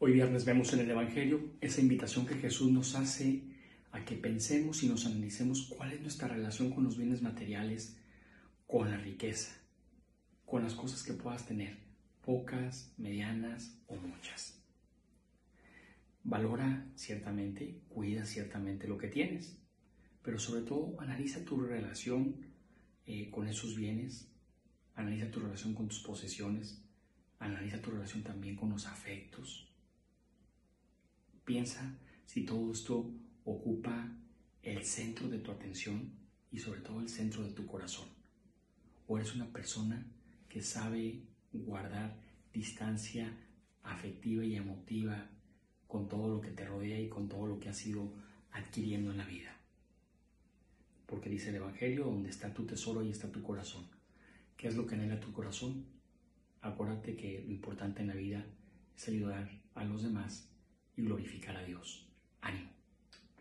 Hoy viernes vemos en el Evangelio esa invitación que Jesús nos hace a que pensemos y nos analicemos cuál es nuestra relación con los bienes materiales, con la riqueza, con las cosas que puedas tener, pocas, medianas o muchas. Valora ciertamente, cuida ciertamente lo que tienes, pero sobre todo analiza tu relación eh, con esos bienes, analiza tu relación con tus posesiones, analiza tu relación también con los afectos. Piensa si todo esto ocupa el centro de tu atención y sobre todo el centro de tu corazón. O eres una persona que sabe guardar distancia afectiva y emotiva con todo lo que te rodea y con todo lo que has ido adquiriendo en la vida. Porque dice el Evangelio, donde está tu tesoro, y está tu corazón. ¿Qué es lo que anhela tu corazón? Acuérdate que lo importante en la vida es ayudar a los demás y glorificar a Dios.